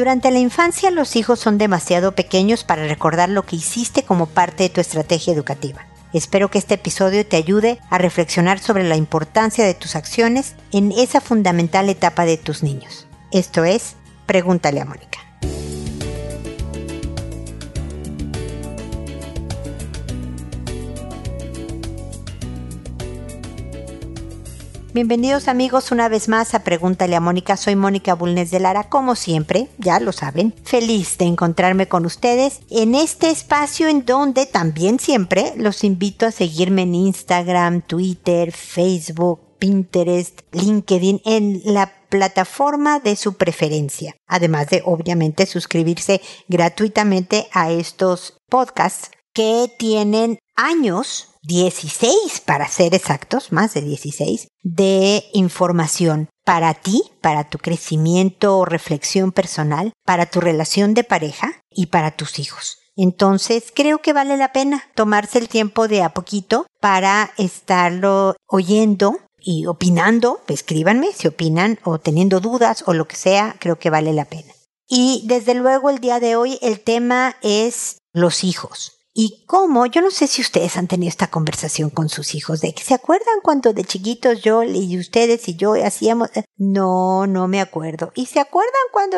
Durante la infancia los hijos son demasiado pequeños para recordar lo que hiciste como parte de tu estrategia educativa. Espero que este episodio te ayude a reflexionar sobre la importancia de tus acciones en esa fundamental etapa de tus niños. Esto es, pregúntale a Mónica. Bienvenidos amigos una vez más a Pregúntale a Mónica. Soy Mónica Bulnes de Lara, como siempre, ya lo saben. Feliz de encontrarme con ustedes en este espacio en donde también siempre los invito a seguirme en Instagram, Twitter, Facebook, Pinterest, LinkedIn, en la plataforma de su preferencia. Además de, obviamente, suscribirse gratuitamente a estos podcasts que tienen años 16 para ser exactos, más de 16, de información para ti, para tu crecimiento o reflexión personal, para tu relación de pareja y para tus hijos. Entonces creo que vale la pena tomarse el tiempo de a poquito para estarlo oyendo y opinando. Escríbanme si opinan o teniendo dudas o lo que sea, creo que vale la pena. Y desde luego el día de hoy el tema es los hijos. Y cómo, yo no sé si ustedes han tenido esta conversación con sus hijos, de que se acuerdan cuando de chiquitos yo y ustedes y yo hacíamos, no, no me acuerdo. ¿Y se acuerdan cuando,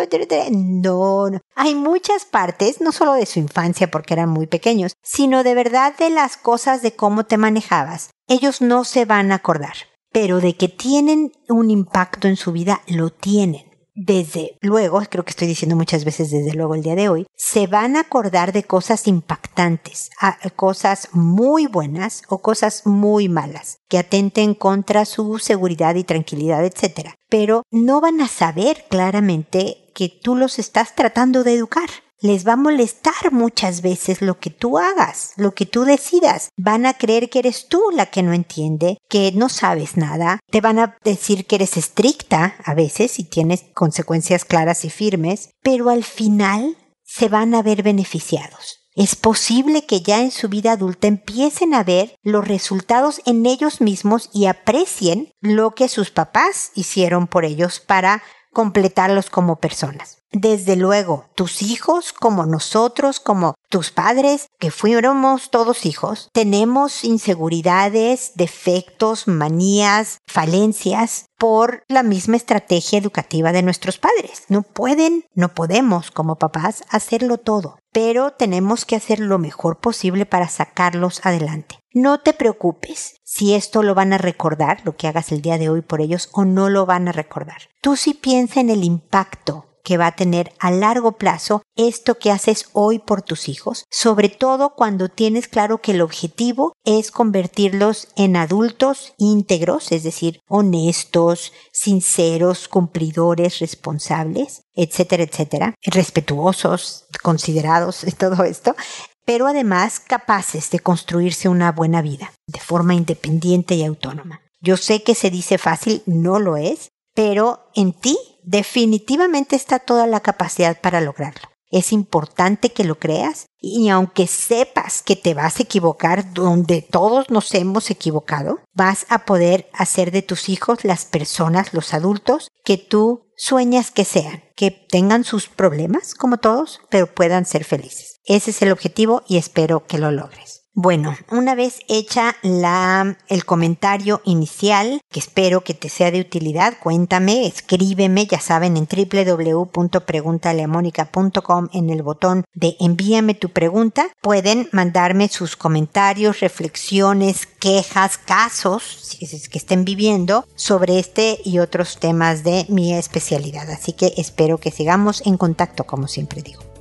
no, no. Hay muchas partes, no solo de su infancia porque eran muy pequeños, sino de verdad de las cosas de cómo te manejabas. Ellos no se van a acordar, pero de que tienen un impacto en su vida, lo tienen desde luego, creo que estoy diciendo muchas veces desde luego el día de hoy, se van a acordar de cosas impactantes, cosas muy buenas o cosas muy malas, que atenten contra su seguridad y tranquilidad, etc. Pero no van a saber claramente que tú los estás tratando de educar les va a molestar muchas veces lo que tú hagas, lo que tú decidas. Van a creer que eres tú la que no entiende, que no sabes nada. Te van a decir que eres estricta a veces y tienes consecuencias claras y firmes, pero al final se van a ver beneficiados. Es posible que ya en su vida adulta empiecen a ver los resultados en ellos mismos y aprecien lo que sus papás hicieron por ellos para completarlos como personas. Desde luego, tus hijos, como nosotros, como tus padres, que fuéramos todos hijos, tenemos inseguridades, defectos, manías, falencias por la misma estrategia educativa de nuestros padres. No pueden, no podemos como papás hacerlo todo, pero tenemos que hacer lo mejor posible para sacarlos adelante. No te preocupes si esto lo van a recordar, lo que hagas el día de hoy por ellos, o no lo van a recordar. Tú sí piensa en el impacto que va a tener a largo plazo esto que haces hoy por tus hijos, sobre todo cuando tienes claro que el objetivo es convertirlos en adultos íntegros, es decir, honestos, sinceros, cumplidores, responsables, etcétera, etcétera, respetuosos, considerados, todo esto, pero además capaces de construirse una buena vida de forma independiente y autónoma. Yo sé que se dice fácil, no lo es, pero en ti definitivamente está toda la capacidad para lograrlo. Es importante que lo creas y aunque sepas que te vas a equivocar donde todos nos hemos equivocado, vas a poder hacer de tus hijos las personas, los adultos que tú sueñas que sean, que tengan sus problemas como todos, pero puedan ser felices. Ese es el objetivo y espero que lo logres. Bueno, una vez hecha la, el comentario inicial, que espero que te sea de utilidad, cuéntame, escríbeme, ya saben, en www.preguntaleamónica.com en el botón de envíame tu pregunta. Pueden mandarme sus comentarios, reflexiones, quejas, casos, si es que estén viviendo, sobre este y otros temas de mi especialidad. Así que espero que sigamos en contacto, como siempre digo.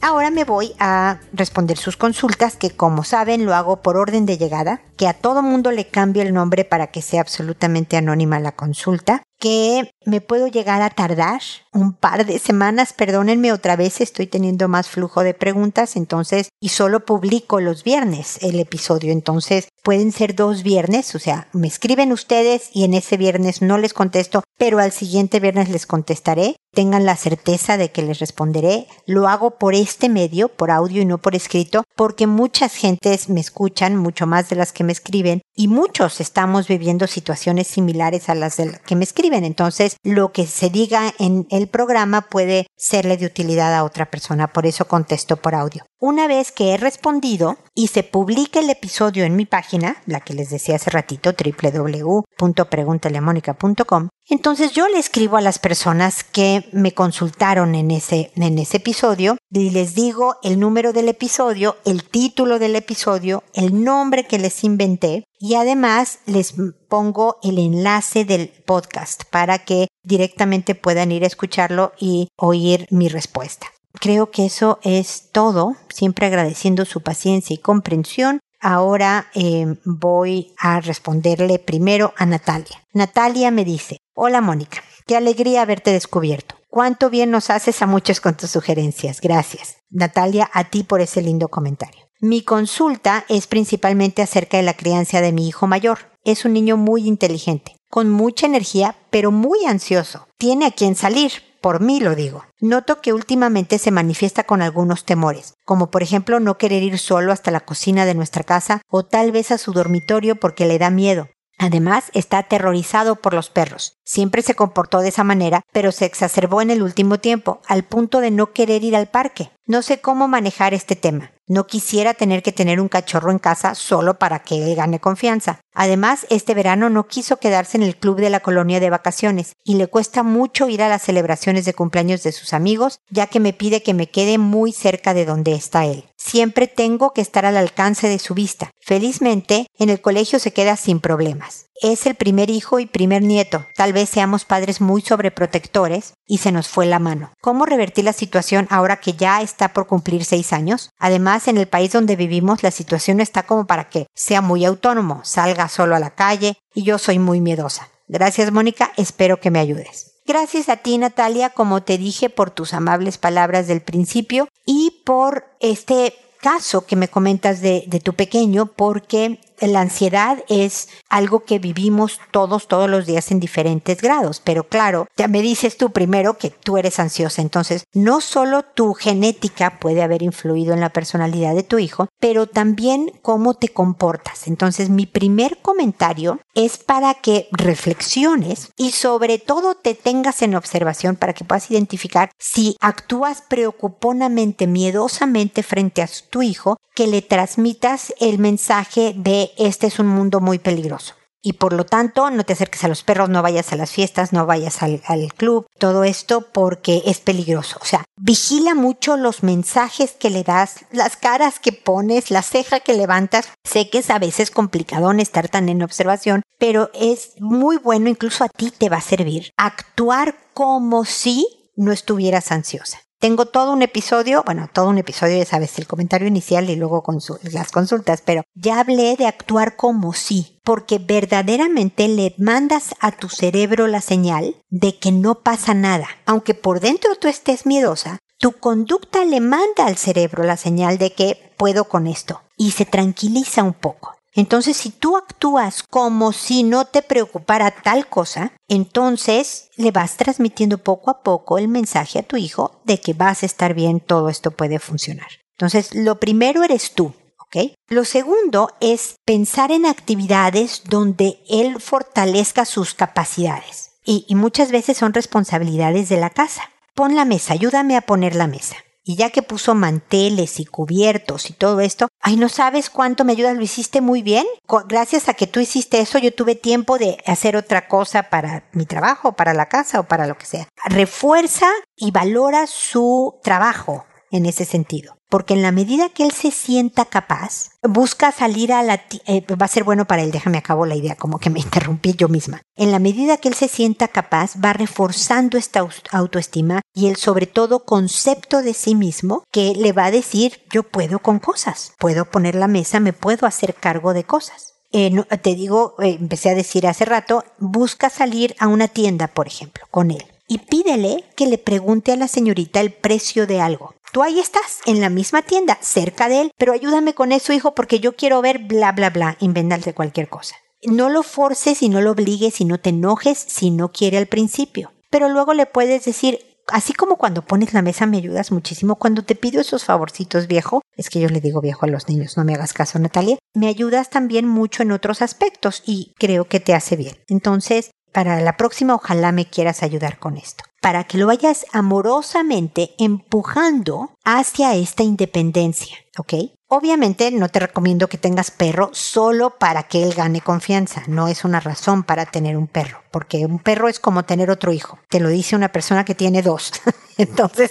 Ahora me voy a responder sus consultas, que como saben lo hago por orden de llegada, que a todo mundo le cambio el nombre para que sea absolutamente anónima la consulta, que me puedo llegar a tardar un par de semanas, perdónenme otra vez, estoy teniendo más flujo de preguntas, entonces, y solo publico los viernes el episodio, entonces pueden ser dos viernes, o sea, me escriben ustedes y en ese viernes no les contesto, pero al siguiente viernes les contestaré tengan la certeza de que les responderé. Lo hago por este medio, por audio y no por escrito, porque muchas gentes me escuchan, mucho más de las que me escriben, y muchos estamos viviendo situaciones similares a las de que me escriben. Entonces, lo que se diga en el programa puede serle de utilidad a otra persona. Por eso contesto por audio. Una vez que he respondido y se publique el episodio en mi página, la que les decía hace ratito, www.preguntaleamónica.com, entonces yo le escribo a las personas que me consultaron en ese, en ese episodio y les digo el número del episodio, el título del episodio, el nombre que les inventé y además les pongo el enlace del podcast para que directamente puedan ir a escucharlo y oír mi respuesta. Creo que eso es todo, siempre agradeciendo su paciencia y comprensión. Ahora eh, voy a responderle primero a Natalia. Natalia me dice, hola Mónica, qué alegría haberte descubierto. Cuánto bien nos haces a muchos con tus sugerencias. Gracias. Natalia, a ti por ese lindo comentario. Mi consulta es principalmente acerca de la crianza de mi hijo mayor. Es un niño muy inteligente, con mucha energía, pero muy ansioso. Tiene a quien salir, por mí lo digo. Noto que últimamente se manifiesta con algunos temores, como por ejemplo no querer ir solo hasta la cocina de nuestra casa o tal vez a su dormitorio porque le da miedo. Además, está aterrorizado por los perros. Siempre se comportó de esa manera, pero se exacerbó en el último tiempo, al punto de no querer ir al parque. No sé cómo manejar este tema. No quisiera tener que tener un cachorro en casa solo para que él gane confianza. Además, este verano no quiso quedarse en el club de la colonia de vacaciones y le cuesta mucho ir a las celebraciones de cumpleaños de sus amigos, ya que me pide que me quede muy cerca de donde está él. Siempre tengo que estar al alcance de su vista. Felizmente, en el colegio se queda sin problemas. Es el primer hijo y primer nieto. Tal vez seamos padres muy sobreprotectores y se nos fue la mano. ¿Cómo revertir la situación ahora que ya está por cumplir seis años? Además, en el país donde vivimos, la situación está como para que sea muy autónomo, salga solo a la calle y yo soy muy miedosa. Gracias, Mónica. Espero que me ayudes. Gracias a ti, Natalia, como te dije, por tus amables palabras del principio y por este caso que me comentas de, tu pequeño, porque la ansiedad es algo que vivimos todos, todos los días en diferentes grados. Pero claro, ya me dices tú primero que tú eres ansiosa. Entonces, no solo tu genética puede haber influido en la personalidad de tu hijo, pero también cómo te comportas. Entonces, mi primer comentario es para que reflexiones y sobre todo te tengas en observación para que puedas identificar si actúas preocuponamente, miedosamente frente a tu hijo, que le transmitas el mensaje de este es un mundo muy peligroso. Y por lo tanto, no te acerques a los perros, no vayas a las fiestas, no vayas al, club, todo esto porque es peligroso. O sea, vigila mucho los mensajes que le das, las caras que pones, la ceja que levantas. Sé que es a veces complicado estar tan en observación, pero es muy bueno, incluso a ti te va a servir actuar como si no estuvieras ansiosa. Tengo todo un episodio, bueno, todo un episodio, ya sabes, el comentario inicial y luego las consultas, pero ya hablé de actuar como sí, porque verdaderamente le mandas a tu cerebro la señal de que no pasa nada. Aunque por dentro tú estés miedosa, tu conducta le manda al cerebro la señal de que puedo con esto y se tranquiliza un poco. Entonces, si tú actúas como si no te preocupara tal cosa, entonces le vas transmitiendo poco a poco el mensaje a tu hijo de que vas a estar bien, todo esto puede funcionar. Entonces, lo primero eres tú, ¿ok? Lo segundo es pensar en actividades donde él fortalezca sus capacidades. Y, y muchas veces son responsabilidades de la casa. Pon la mesa, ayúdame a poner la mesa. Y ya que puso manteles y cubiertos y todo esto, ay, no sabes cuánto me ayudas, lo hiciste muy bien. Gracias a que tú hiciste eso, yo tuve tiempo de hacer otra cosa para mi trabajo, para la casa o para lo que sea. Refuerza y valora su trabajo en ese sentido porque en la medida que él se sienta capaz, busca salir a la... Eh, va a ser bueno para él, déjame acabo la idea, como que me interrumpí yo misma. En la medida que él se sienta capaz, va reforzando esta autoestima y el sobre todo concepto de sí mismo que le va a decir, yo puedo con cosas, puedo poner la mesa, me puedo hacer cargo de cosas. Eh, te digo, eh, empecé a decir hace rato, busca salir a una tienda, por ejemplo, con él y pídele que le pregunte a la señorita el precio de algo. Tú ahí estás, en la misma tienda, cerca de él, pero ayúdame con eso, hijo, porque yo quiero ver bla, bla, bla, inventarse cualquier cosa. No lo forces y no lo obligues y no te enojes si no quiere al principio. Pero luego le puedes decir, así como cuando pones la mesa me ayudas muchísimo, cuando te pido esos favorcitos viejo, es que yo le digo viejo a los niños, no me hagas caso Natalia, me ayudas también mucho en otros aspectos y creo que te hace bien. Entonces, para la próxima ojalá me quieras ayudar con esto. Para que lo vayas amorosamente empujando hacia esta independencia, ¿ok? Obviamente no te recomiendo que tengas perro solo para que él gane confianza. No es una razón para tener un perro, porque un perro es como tener otro hijo. Te lo dice una persona que tiene dos. Entonces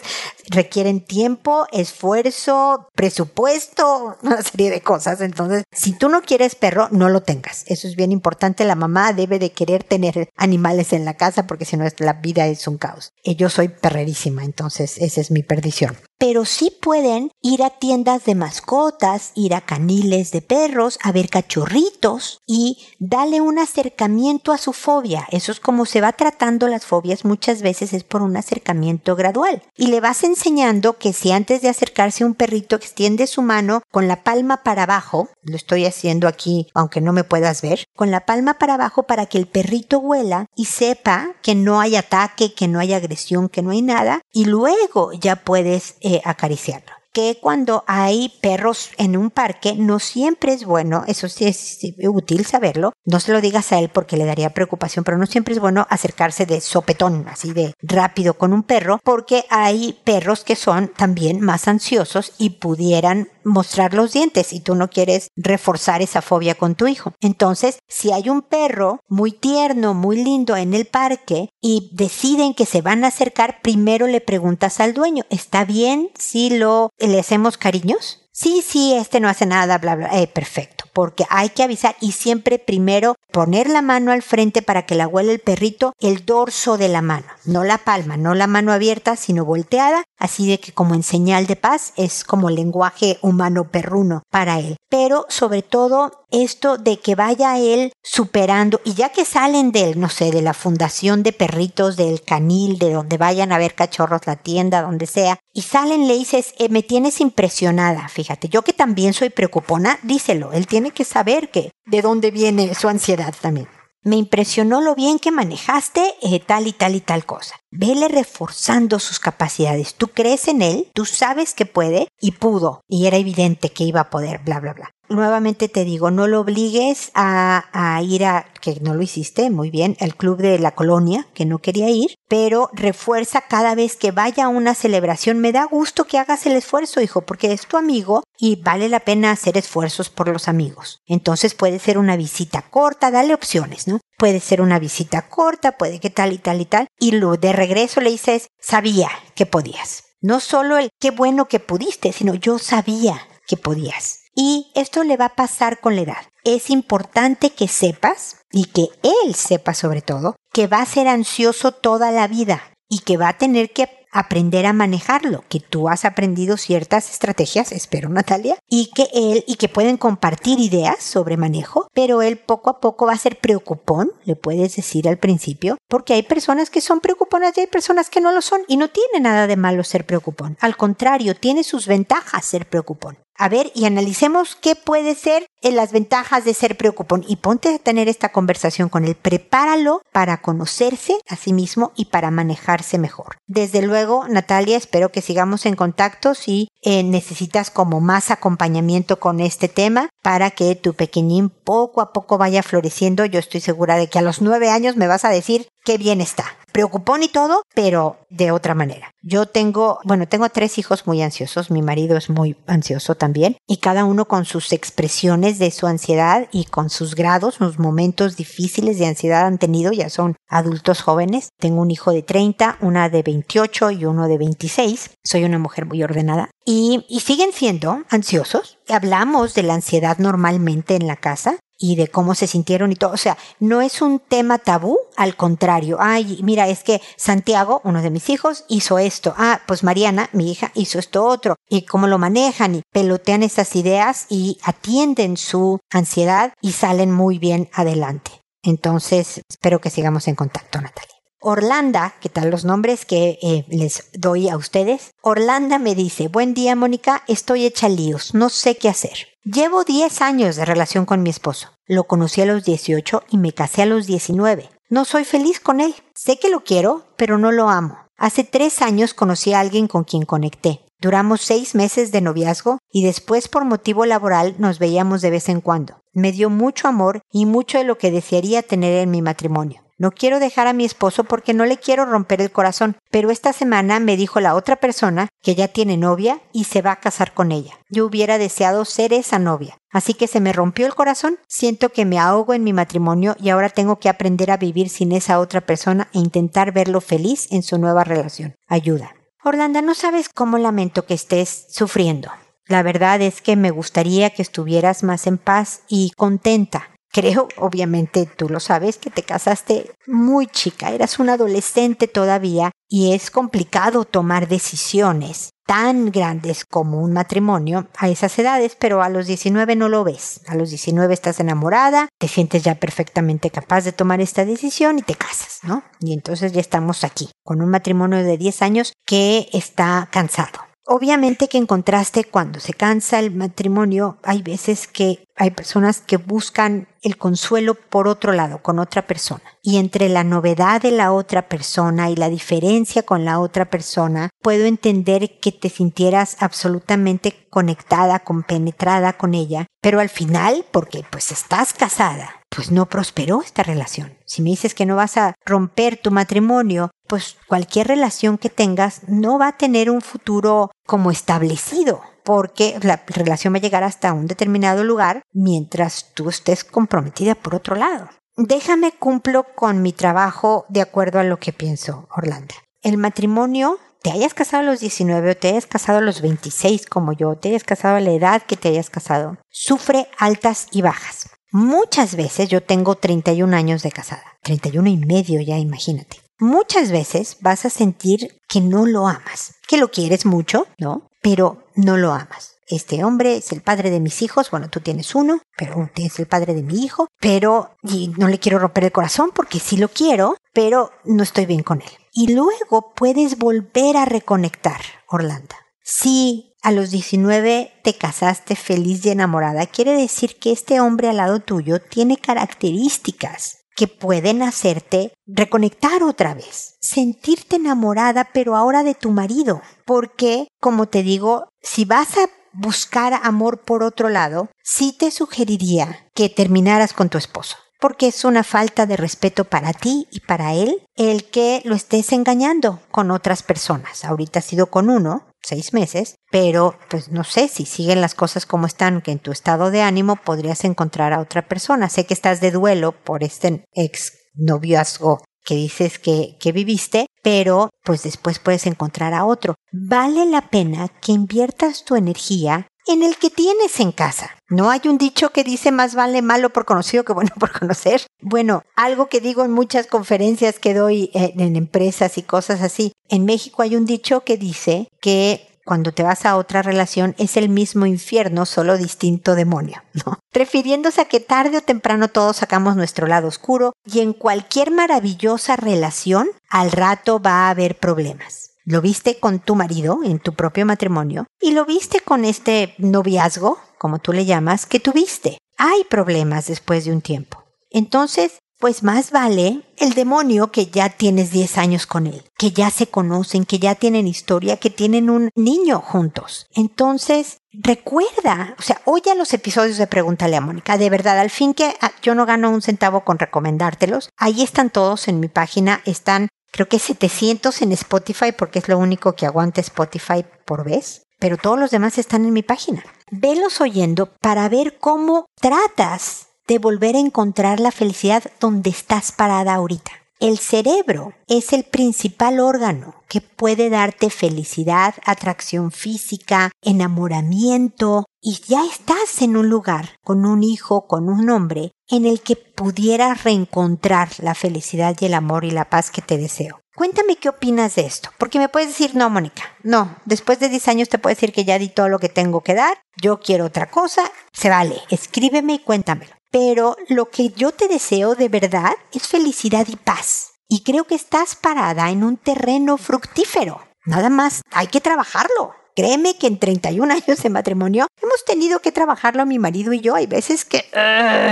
requieren tiempo, esfuerzo, presupuesto, una serie de cosas. Entonces, si tú no quieres perro, no lo tengas. Eso es bien importante. La mamá debe de querer tener animales en la casa porque si no la vida es un caos. Y yo soy perrerísima, entonces esa es mi perdición pero sí pueden ir a tiendas de mascotas, ir a caniles de perros, a ver cachorritos y darle un acercamiento a su fobia. Eso es como se va tratando las fobias muchas veces es por un acercamiento gradual. Y le vas enseñando que si antes de acercarse un perrito extiende su mano con la palma para abajo, lo estoy haciendo aquí aunque no me puedas ver, con la palma para abajo para que el perrito huela y sepa que no hay ataque, que no hay agresión, que no hay nada y luego ya puedes eh, acariciarlo que cuando hay perros en un parque no siempre es bueno, eso sí es útil saberlo, no se lo digas a él porque le daría preocupación, pero no siempre es bueno acercarse de sopetón, así de rápido con un perro, porque hay perros que son también más ansiosos y pudieran mostrar los dientes y tú no quieres reforzar esa fobia con tu hijo. Entonces, si hay un perro muy tierno, muy lindo en el parque y deciden que se van a acercar, primero le preguntas al dueño, ¿está bien si lo le hacemos cariños? Sí, sí, este no hace nada, bla, bla. Eh, perfecto porque hay que avisar y siempre primero poner la mano al frente para que la huele el perrito, el dorso de la mano, no la palma, no la mano abierta, sino volteada, así de que como en señal de paz es como lenguaje humano perruno para él. Pero sobre todo esto de que vaya él superando y ya que salen del, no sé, de la fundación de perritos, del canil, de donde vayan a ver cachorros, la tienda, donde sea, y salen, le dices, eh, me tienes impresionada, fíjate, yo que también soy preocupona, díselo, él tiene que saber que de dónde viene su ansiedad también. Me impresionó lo bien que manejaste eh, tal y tal y tal cosa. Vele reforzando sus capacidades. Tú crees en él, tú sabes que puede y pudo. Y era evidente que iba a poder, bla, bla, bla nuevamente te digo, no lo obligues a, ir a, que no lo hiciste muy bien, el club de la colonia, que no quería ir, pero refuerza cada vez que vaya a una celebración. Me da gusto que hagas el esfuerzo, hijo, porque es tu amigo y vale la pena hacer esfuerzos por los amigos. Entonces puede ser una visita corta, dale opciones, ¿no? Puede ser una visita corta, puede que tal y tal y tal, y lo de regreso le dices, sabía que podías. No solo el qué bueno que pudiste, sino yo sabía que podías. Y esto le va a pasar con la edad. Es importante que sepas, y que él sepa sobre todo, que va a ser ansioso toda la vida y que va a tener que aprender a manejarlo, que tú has aprendido ciertas estrategias, espero Natalia, y que él y que pueden compartir ideas sobre manejo, pero él poco a poco va a ser preocupón, le puedes decir al principio, porque hay personas que son preocuponas y hay personas que no lo son y no tiene nada de malo ser preocupón, al contrario, tiene sus ventajas ser preocupón. A ver, y analicemos qué puede ser en las ventajas de ser preocupón y ponte a tener esta conversación con él. Prepáralo para conocerse a sí mismo y para manejarse mejor. Desde luego, Natalia, espero que sigamos en contacto si eh, necesitas como más acompañamiento con este tema para que tu pequeñín poco a poco vaya floreciendo. Yo estoy segura de que a los nueve años me vas a decir qué bien está preocupón y todo, pero de otra manera. Yo tengo, bueno, tengo tres hijos muy ansiosos, mi marido es muy ansioso también, y cada uno con sus expresiones de su ansiedad y con sus grados, sus momentos difíciles de ansiedad han tenido, ya son adultos jóvenes. Tengo un hijo de 30, una de 28 y uno de 26. Soy una mujer muy ordenada. Y, y siguen siendo ansiosos. Hablamos de la ansiedad normalmente en la casa y de cómo se sintieron y todo. O sea, no es un tema tabú, al contrario. Ay, mira, es que Santiago, uno de mis hijos, hizo esto. Ah, pues Mariana, mi hija, hizo esto otro. Y cómo lo manejan y pelotean esas ideas y atienden su ansiedad y salen muy bien adelante. Entonces, espero que sigamos en contacto, Natalia. Orlanda, ¿qué tal los nombres que eh, les doy a ustedes? Orlanda me dice, buen día Mónica, estoy hecha líos, no sé qué hacer. Llevo 10 años de relación con mi esposo. Lo conocí a los 18 y me casé a los 19. No soy feliz con él. Sé que lo quiero, pero no lo amo. Hace tres años conocí a alguien con quien conecté. Duramos seis meses de noviazgo y después por motivo laboral nos veíamos de vez en cuando. Me dio mucho amor y mucho de lo que desearía tener en mi matrimonio. No quiero dejar a mi esposo porque no le quiero romper el corazón, pero esta semana me dijo la otra persona que ya tiene novia y se va a casar con ella. Yo hubiera deseado ser esa novia. Así que se me rompió el corazón, siento que me ahogo en mi matrimonio y ahora tengo que aprender a vivir sin esa otra persona e intentar verlo feliz en su nueva relación. Ayuda. Orlando, no sabes cómo lamento que estés sufriendo. La verdad es que me gustaría que estuvieras más en paz y contenta. Creo, obviamente tú lo sabes, que te casaste muy chica, eras una adolescente todavía y es complicado tomar decisiones tan grandes como un matrimonio a esas edades, pero a los 19 no lo ves. A los 19 estás enamorada, te sientes ya perfectamente capaz de tomar esta decisión y te casas, ¿no? Y entonces ya estamos aquí, con un matrimonio de 10 años que está cansado. Obviamente que en contraste cuando se cansa el matrimonio, hay veces que hay personas que buscan el consuelo por otro lado, con otra persona. Y entre la novedad de la otra persona y la diferencia con la otra persona, puedo entender que te sintieras absolutamente conectada, compenetrada con ella, pero al final, porque pues estás casada, pues no prosperó esta relación. Si me dices que no vas a romper tu matrimonio, pues cualquier relación que tengas no va a tener un futuro como establecido, porque la relación va a llegar hasta un determinado lugar mientras tú estés comprometida por otro lado. Déjame cumplo con mi trabajo de acuerdo a lo que pienso, Orlando. El matrimonio, te hayas casado a los 19 o te hayas casado a los 26 como yo, te hayas casado a la edad que te hayas casado, sufre altas y bajas. Muchas veces yo tengo 31 años de casada, 31 y medio ya, imagínate. Muchas veces vas a sentir que no lo amas, que lo quieres mucho, ¿no? Pero no lo amas. Este hombre es el padre de mis hijos, bueno, tú tienes uno, pero tienes el padre de mi hijo, pero y no le quiero romper el corazón porque sí lo quiero, pero no estoy bien con él. Y luego puedes volver a reconectar, Orlando. Sí, a los 19 te casaste feliz y enamorada, quiere decir que este hombre al lado tuyo tiene características que pueden hacerte reconectar otra vez, sentirte enamorada, pero ahora de tu marido. Porque, como te digo, si vas a buscar amor por otro lado, sí te sugeriría que terminaras con tu esposo porque es una falta de respeto para ti y para él el que lo estés engañando con otras personas. Ahorita ha sido con uno, seis meses, pero pues no sé si siguen las cosas como están, que en tu estado de ánimo podrías encontrar a otra persona. Sé que estás de duelo por este ex noviazgo que dices que, que viviste, pero pues después puedes encontrar a otro. Vale la pena que inviertas tu energía en el que tienes en casa. No hay un dicho que dice más vale malo por conocido que bueno por conocer. Bueno, algo que digo en muchas conferencias que doy eh, en empresas y cosas así. En México hay un dicho que dice que cuando te vas a otra relación es el mismo infierno, solo distinto demonio, ¿no? Refiriéndose a que tarde o temprano todos sacamos nuestro lado oscuro y en cualquier maravillosa relación al rato va a haber problemas. Lo viste con tu marido en tu propio matrimonio y lo viste con este noviazgo, como tú le llamas, que tuviste. Hay problemas después de un tiempo. Entonces, pues más vale el demonio que ya tienes 10 años con él, que ya se conocen, que ya tienen historia, que tienen un niño juntos. Entonces, recuerda, o sea, oye los episodios de Pregúntale a Mónica, de verdad, al fin que ah, yo no gano un centavo con recomendártelos, ahí están todos en mi página, están creo que 700 en Spotify porque es lo único que aguanta Spotify por vez, pero todos los demás están en mi página. Velos oyendo para ver cómo tratas de volver a encontrar la felicidad donde estás parada ahorita. El cerebro es el principal órgano que puede darte felicidad, atracción física, enamoramiento y ya estás en un lugar con un hijo, con un hombre en el que pudieras reencontrar la felicidad y el amor y la paz que te deseo. Cuéntame qué opinas de esto, porque me puedes decir, no, Mónica, no, después de 10 años te puedo decir que ya di todo lo que tengo que dar, yo quiero otra cosa, se vale, escríbeme y cuéntamelo. Pero lo que yo te deseo de verdad es felicidad y paz. Y creo que estás parada en un terreno fructífero. Nada más, hay que trabajarlo. Créeme que en 31 años de matrimonio hemos tenido que trabajarlo mi marido y yo. Hay veces que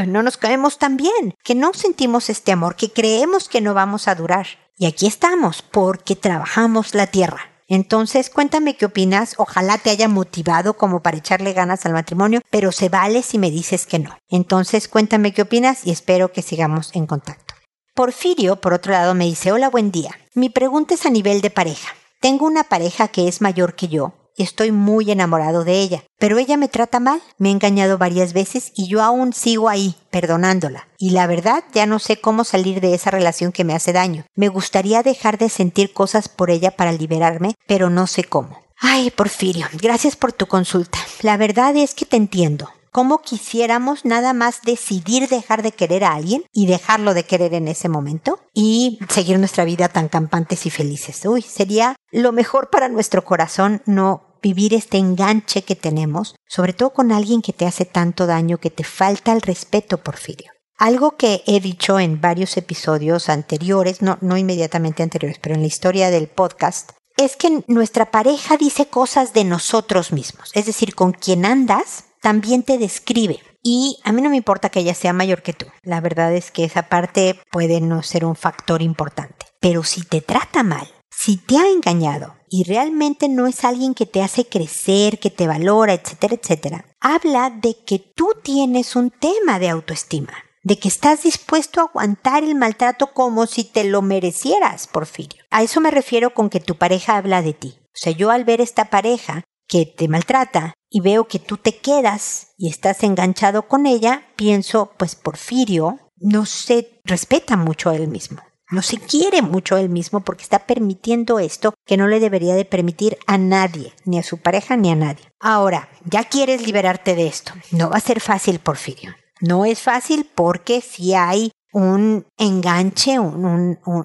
no nos caemos tan bien, que no sentimos este amor, que creemos que no vamos a durar. Y aquí estamos porque trabajamos la tierra. Entonces, cuéntame qué opinas. Ojalá te haya motivado como para echarle ganas al matrimonio, pero se vale si me dices que no. Entonces, cuéntame qué opinas y espero que sigamos en contacto. Porfirio, por otro lado, me dice, hola, buen día. Mi pregunta es a nivel de pareja. Tengo una pareja que es mayor que yo y estoy muy enamorado de ella, pero ella me trata mal, me ha engañado varias veces y yo aún sigo ahí, perdonándola. Y la verdad ya no sé cómo salir de esa relación que me hace daño. Me gustaría dejar de sentir cosas por ella para liberarme, pero no sé cómo. Ay, Porfirio, gracias por tu consulta. La verdad es que te entiendo cómo quisiéramos nada más decidir dejar de querer a alguien y dejarlo de querer en ese momento y seguir nuestra vida tan campantes y felices. Uy, sería lo mejor para nuestro corazón no vivir este enganche que tenemos, sobre todo con alguien que te hace tanto daño, que te falta el respeto, Porfirio. Algo que he dicho en varios episodios anteriores, no, no inmediatamente anteriores, pero en la historia del podcast, es que nuestra pareja dice cosas de nosotros mismos. Es decir, con quien andas también te describe. Y a mí no me importa que ella sea mayor que tú. La verdad es que esa parte puede no ser un factor importante. Pero si te trata mal, si te ha engañado y realmente no es alguien que te hace crecer, que te valora, etcétera, etcétera, habla de que tú tienes un tema de autoestima, de que estás dispuesto a aguantar el maltrato como si te lo merecieras, Porfirio. A eso me refiero con que tu pareja habla de ti. O sea, yo al ver esta pareja que te maltrata y veo que tú te quedas y estás enganchado con ella, pienso, pues Porfirio no se respeta mucho a él mismo. No se quiere mucho a él mismo porque está permitiendo esto que no le debería de permitir a nadie, ni a su pareja ni a nadie. Ahora, ya quieres liberarte de esto. No va a ser fácil, Porfirio. No es fácil porque si hay un enganche,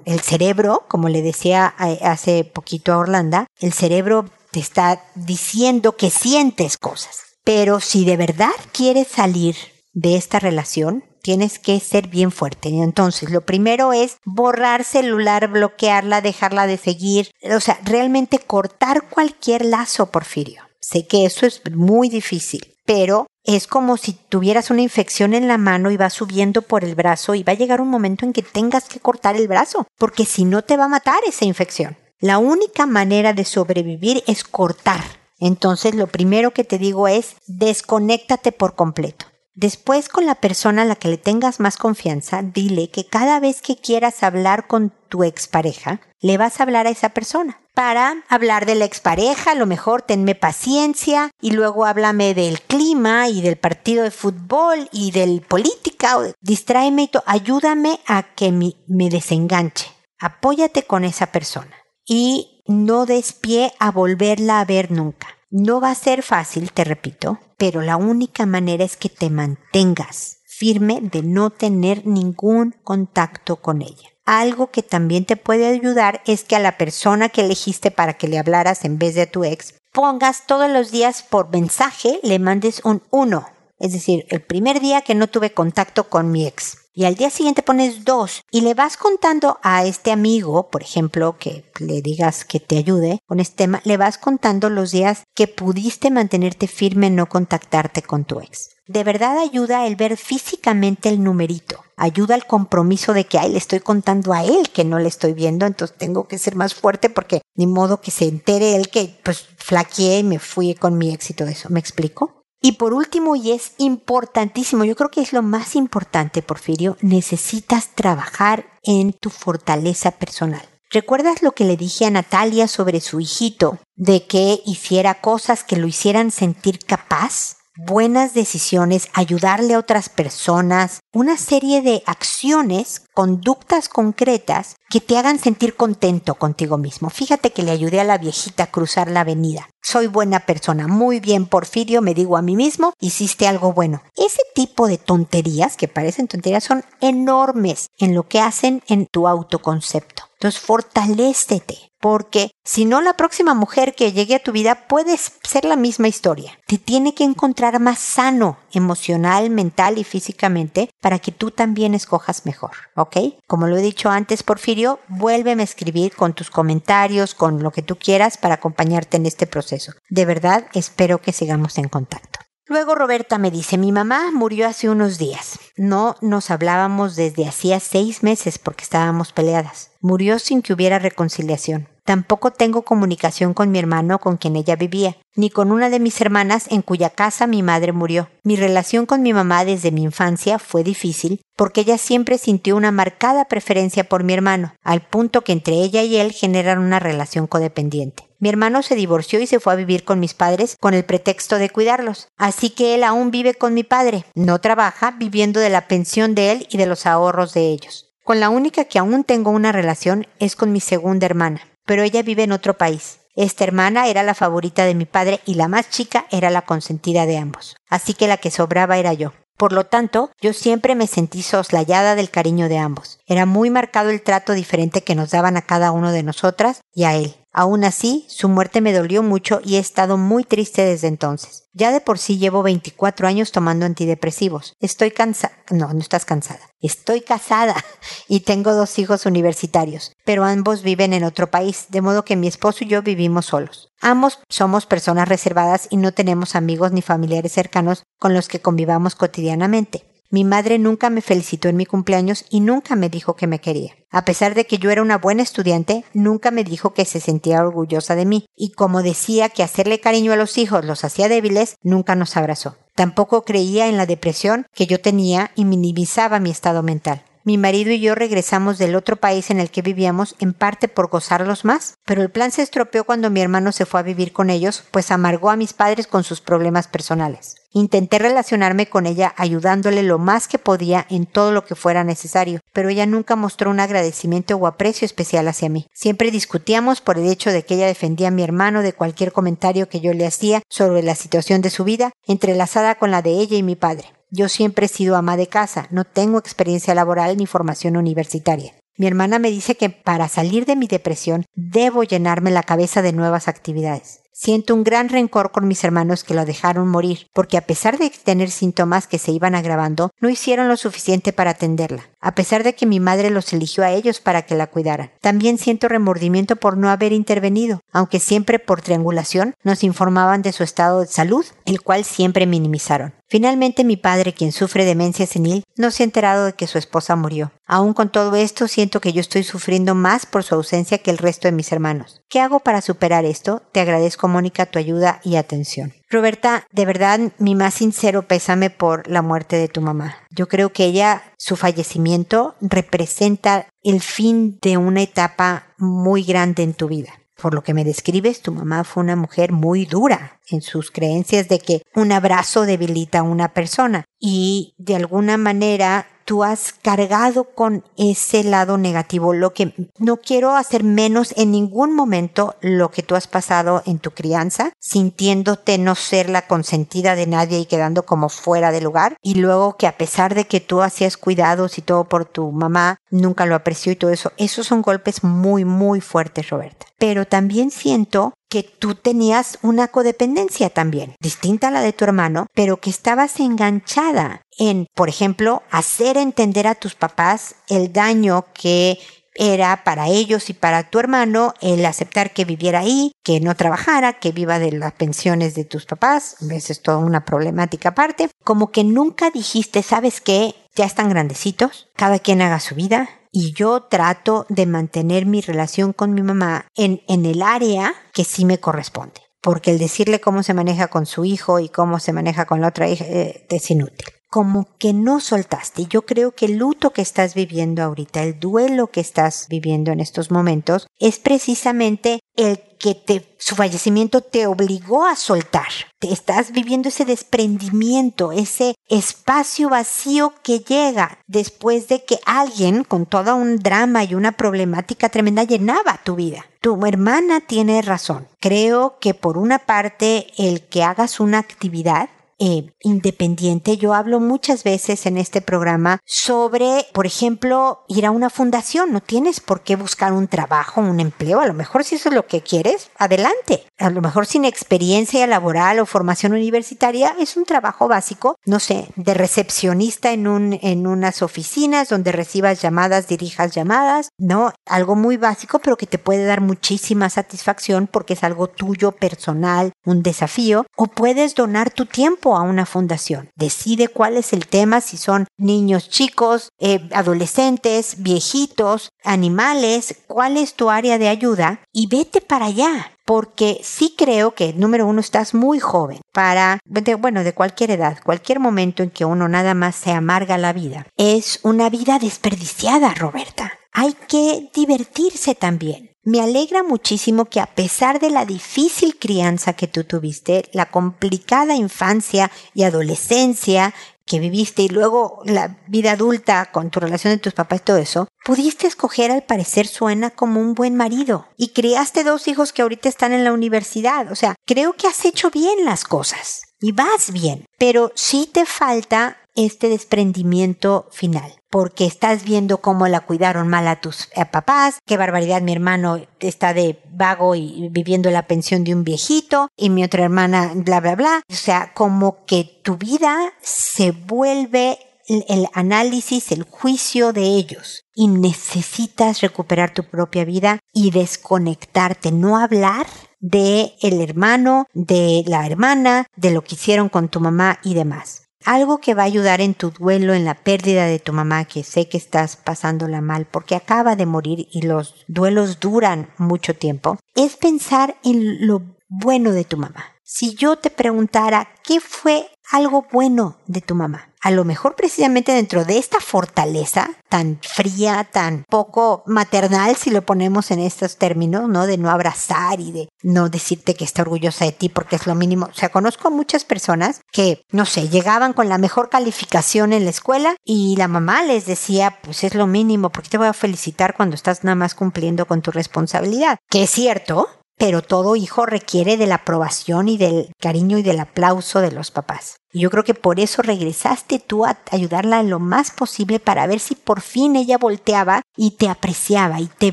el cerebro, como le decía eh, hace poquito a Orlando, el cerebro te está diciendo que sientes cosas. Pero si de verdad quieres salir de esta relación, tienes que ser bien fuerte. Entonces, lo primero es borrar celular, bloquearla, dejarla de seguir, o sea, realmente cortar cualquier lazo, Porfirio. Sé que eso es muy difícil, pero es como si tuvieras una infección en la mano y va subiendo por el brazo y va a llegar un momento en que tengas que cortar el brazo, porque si no te va a matar esa infección. La única manera de sobrevivir es cortar. Entonces lo primero que te digo es desconéctate por completo. Después con la persona a la que le tengas más confianza, dile que cada vez que quieras hablar con tu expareja, le vas a hablar a esa persona. Para hablar de la expareja, a lo mejor tenme paciencia y luego háblame del clima y del partido de fútbol y del política, distráeme y ayúdame a que me desenganche. Apóyate con esa persona y no des pie a volverla a ver nunca. No va a ser fácil, te repito, pero la única manera es que te mantengas firme de no tener ningún contacto con ella. Algo que también te puede ayudar es que a la persona que elegiste para que le hablaras en vez de a tu ex, pongas todos los días por mensaje, le mandes un uno. Es decir, el primer día que no tuve contacto con mi ex y al día siguiente pones dos y le vas contando a este amigo, por ejemplo, que le digas que te ayude con este tema, le vas contando los días que pudiste mantenerte firme en no contactarte con tu ex. De verdad ayuda el ver físicamente el numerito. Ayuda al compromiso de que, ay, le estoy contando a él que no le estoy viendo, entonces tengo que ser más fuerte porque ni modo que se entere él que pues flaqueé y me fui con mi éxito de eso. ¿Me explico? Y por último, y es importantísimo, yo creo que es lo más importante, Porfirio, necesitas trabajar en tu fortaleza personal. ¿Recuerdas lo que le dije a Natalia sobre su hijito, de que hiciera cosas que lo hicieran sentir capaz? Buenas decisiones, ayudarle a otras personas, una serie de acciones, conductas concretas que te hagan sentir contento contigo mismo. Fíjate que le ayudé a la viejita a cruzar la avenida. Soy buena persona, muy bien, Porfirio, me digo a mí mismo, hiciste algo bueno. Ese tipo de tonterías, que parecen tonterías, son enormes en lo que hacen en tu autoconcepto. Entonces, fortalécete porque si no la próxima mujer que llegue a tu vida puede ser la misma historia. Te tiene que encontrar más sano emocional, mental y físicamente para que tú también escojas mejor, ¿ok? Como lo he dicho antes, Porfirio, vuélveme a escribir con tus comentarios, con lo que tú quieras para acompañarte en este proceso. De verdad, espero que sigamos en contacto. Luego Roberta me dice, mi mamá murió hace unos días. No nos hablábamos desde hacía seis meses porque estábamos peleadas. Murió sin que hubiera reconciliación. Tampoco tengo comunicación con mi hermano con quien ella vivía, ni con una de mis hermanas en cuya casa mi madre murió. Mi relación con mi mamá desde mi infancia fue difícil porque ella siempre sintió una marcada preferencia por mi hermano, al punto que entre ella y él generan una relación codependiente. Mi hermano se divorció y se fue a vivir con mis padres con el pretexto de cuidarlos. Así que él aún vive con mi padre. No trabaja, viviendo de la pensión de él y de los ahorros de ellos. Con la única que aún tengo una relación es con mi segunda hermana, pero ella vive en otro país. Esta hermana era la favorita de mi padre y la más chica era la consentida de ambos. Así que la que sobraba era yo. Por lo tanto, yo siempre me sentí soslayada del cariño de ambos. Era muy marcado el trato diferente que nos daban a cada uno de nosotras y a él. Aún así, su muerte me dolió mucho y he estado muy triste desde entonces. Ya de por sí llevo 24 años tomando antidepresivos. Estoy cansada. No, no estás cansada. Estoy casada y tengo dos hijos universitarios, pero ambos viven en otro país, de modo que mi esposo y yo vivimos solos. Ambos somos personas reservadas y no tenemos amigos ni familiares cercanos con los que convivamos cotidianamente. Mi madre nunca me felicitó en mi cumpleaños y nunca me dijo que me quería. A pesar de que yo era una buena estudiante, nunca me dijo que se sentía orgullosa de mí. Y como decía que hacerle cariño a los hijos los hacía débiles, nunca nos abrazó. Tampoco creía en la depresión que yo tenía y minimizaba mi estado mental. Mi marido y yo regresamos del otro país en el que vivíamos en parte por gozarlos más, pero el plan se estropeó cuando mi hermano se fue a vivir con ellos, pues amargó a mis padres con sus problemas personales. Intenté relacionarme con ella ayudándole lo más que podía en todo lo que fuera necesario, pero ella nunca mostró un agradecimiento o aprecio especial hacia mí. Siempre discutíamos por el hecho de que ella defendía a mi hermano de cualquier comentario que yo le hacía sobre la situación de su vida, entrelazada con la de ella y mi padre. Yo siempre he sido ama de casa, no tengo experiencia laboral ni formación universitaria. Mi hermana me dice que para salir de mi depresión debo llenarme la cabeza de nuevas actividades. Siento un gran rencor con mis hermanos que lo dejaron morir, porque a pesar de tener síntomas que se iban agravando, no hicieron lo suficiente para atenderla, a pesar de que mi madre los eligió a ellos para que la cuidaran. También siento remordimiento por no haber intervenido, aunque siempre por triangulación nos informaban de su estado de salud, el cual siempre minimizaron. Finalmente mi padre, quien sufre demencia senil, no se ha enterado de que su esposa murió. Aún con todo esto, siento que yo estoy sufriendo más por su ausencia que el resto de mis hermanos. ¿Qué hago para superar esto? Te agradezco, Mónica, tu ayuda y atención. Roberta, de verdad, mi más sincero pésame por la muerte de tu mamá. Yo creo que ella, su fallecimiento, representa el fin de una etapa muy grande en tu vida. Por lo que me describes, tu mamá fue una mujer muy dura en sus creencias de que un abrazo debilita a una persona y de alguna manera tú has cargado con ese lado negativo, lo que no quiero hacer menos en ningún momento lo que tú has pasado en tu crianza, sintiéndote no ser la consentida de nadie y quedando como fuera de lugar, y luego que a pesar de que tú hacías cuidados y todo por tu mamá, nunca lo apreció y todo eso, esos son golpes muy, muy fuertes, Roberta. Pero también siento que tú tenías una codependencia también, distinta a la de tu hermano, pero que estabas enganchada en, por ejemplo, hacer entender a tus papás el daño que era para ellos y para tu hermano el aceptar que viviera ahí, que no trabajara, que viva de las pensiones de tus papás, esa es toda una problemática aparte, como que nunca dijiste, ¿sabes qué? Ya están grandecitos, cada quien haga su vida, y yo trato de mantener mi relación con mi mamá en, en el área que sí me corresponde. Porque el decirle cómo se maneja con su hijo y cómo se maneja con la otra hija eh, es inútil como que no soltaste. Yo creo que el luto que estás viviendo ahorita, el duelo que estás viviendo en estos momentos, es precisamente el que te, su fallecimiento te obligó a soltar. Te estás viviendo ese desprendimiento, ese espacio vacío que llega después de que alguien con todo un drama y una problemática tremenda llenaba tu vida. Tu hermana tiene razón. Creo que por una parte el que hagas una actividad eh, independiente. Yo hablo muchas veces en este programa sobre, por ejemplo, ir a una fundación. No tienes por qué buscar un trabajo, un empleo. A lo mejor si eso es lo que quieres, adelante. A lo mejor sin experiencia laboral o formación universitaria es un trabajo básico, no sé, de recepcionista en un, en unas oficinas donde recibas llamadas, dirijas llamadas, no, algo muy básico, pero que te puede dar muchísima satisfacción porque es algo tuyo personal, un desafío. O puedes donar tu tiempo a una fundación. Decide cuál es el tema, si son niños chicos, eh, adolescentes, viejitos, animales, cuál es tu área de ayuda y vete para allá porque sí creo que, número uno, estás muy joven para, bueno, de cualquier edad, cualquier momento en que uno nada más se amarga la vida. Es una vida desperdiciada, Roberta. Hay que divertirse también. Me alegra muchísimo que a pesar de la difícil crianza que tú tuviste, la complicada infancia y adolescencia que viviste y luego la vida adulta con tu relación de tus papás y todo eso, pudiste escoger al parecer suena como un buen marido. Y criaste dos hijos que ahorita están en la universidad. O sea, creo que has hecho bien las cosas. Y vas bien, pero sí te falta este desprendimiento final porque estás viendo cómo la cuidaron mal a tus papás, qué barbaridad mi hermano está de vago y viviendo la pensión de un viejito y mi otra hermana bla bla bla, o sea, como que tu vida se vuelve el análisis, el juicio de ellos y necesitas recuperar tu propia vida y desconectarte, no hablar de el hermano, de la hermana, de lo que hicieron con tu mamá y demás algo que va a ayudar en tu duelo, en la pérdida de tu mamá, que sé que estás pasándola mal porque acaba de morir y los duelos duran mucho tiempo, es pensar en lo bueno de tu mamá. Si yo te preguntara qué fue algo bueno de tu mamá. A lo mejor precisamente dentro de esta fortaleza tan fría, tan poco maternal, si lo ponemos en estos términos, ¿no? De no abrazar y de no decirte que está orgullosa de ti porque es lo mínimo. O sea, conozco muchas personas que, no sé, llegaban con la mejor calificación en la escuela y la mamá les decía, pues es lo mínimo, porque te voy a felicitar cuando estás nada más cumpliendo con tu responsabilidad. Que es cierto, pero todo hijo requiere de la aprobación y del cariño y del aplauso de los papás. Y yo creo que por eso regresaste tú a ayudarla lo más posible para ver si por fin ella volteaba y te apreciaba y te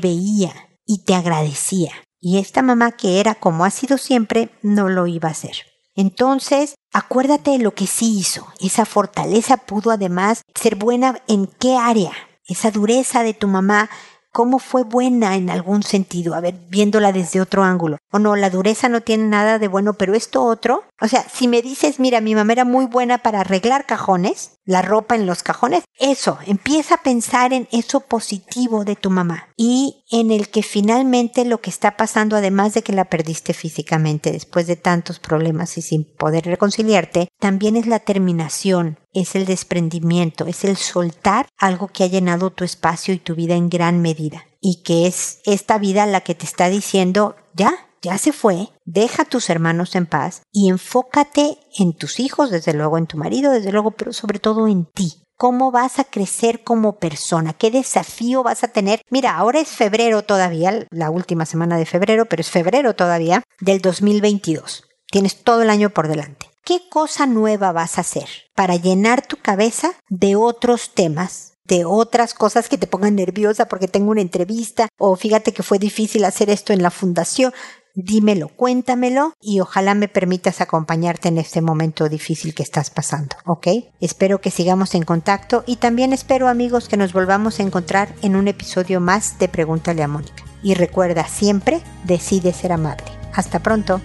veía y te agradecía. Y esta mamá que era como ha sido siempre, no lo iba a hacer. Entonces, acuérdate de lo que sí hizo. Esa fortaleza pudo además ser buena en qué área. Esa dureza de tu mamá cómo fue buena en algún sentido, a ver, viéndola desde otro ángulo. O no, la dureza no tiene nada de bueno, pero esto otro, o sea, si me dices, mira, mi mamá era muy buena para arreglar cajones, la ropa en los cajones, eso, empieza a pensar en eso positivo de tu mamá y en el que finalmente lo que está pasando, además de que la perdiste físicamente después de tantos problemas y sin poder reconciliarte, también es la terminación, es el desprendimiento, es el soltar algo que ha llenado tu espacio y tu vida en gran medida y que es esta vida la que te está diciendo, ya, ya se fue, deja a tus hermanos en paz y enfócate en tus hijos, desde luego en tu marido, desde luego, pero sobre todo en ti. ¿Cómo vas a crecer como persona? ¿Qué desafío vas a tener? Mira, ahora es febrero todavía, la última semana de febrero, pero es febrero todavía del 2022. Tienes todo el año por delante. ¿Qué cosa nueva vas a hacer para llenar tu cabeza de otros temas de otras cosas que te pongan nerviosa porque tengo una entrevista o fíjate que fue difícil hacer esto en la fundación dímelo, cuéntamelo y ojalá me permitas acompañarte en este momento difícil que estás pasando, ¿ok? Espero que sigamos en contacto y también espero amigos que nos volvamos a encontrar en un episodio más de Pregúntale a Mónica. Y recuerda siempre, decide ser amable. Hasta pronto.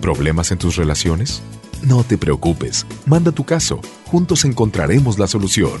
¿Problemas en tus relaciones? No te preocupes, manda tu caso, juntos encontraremos la solución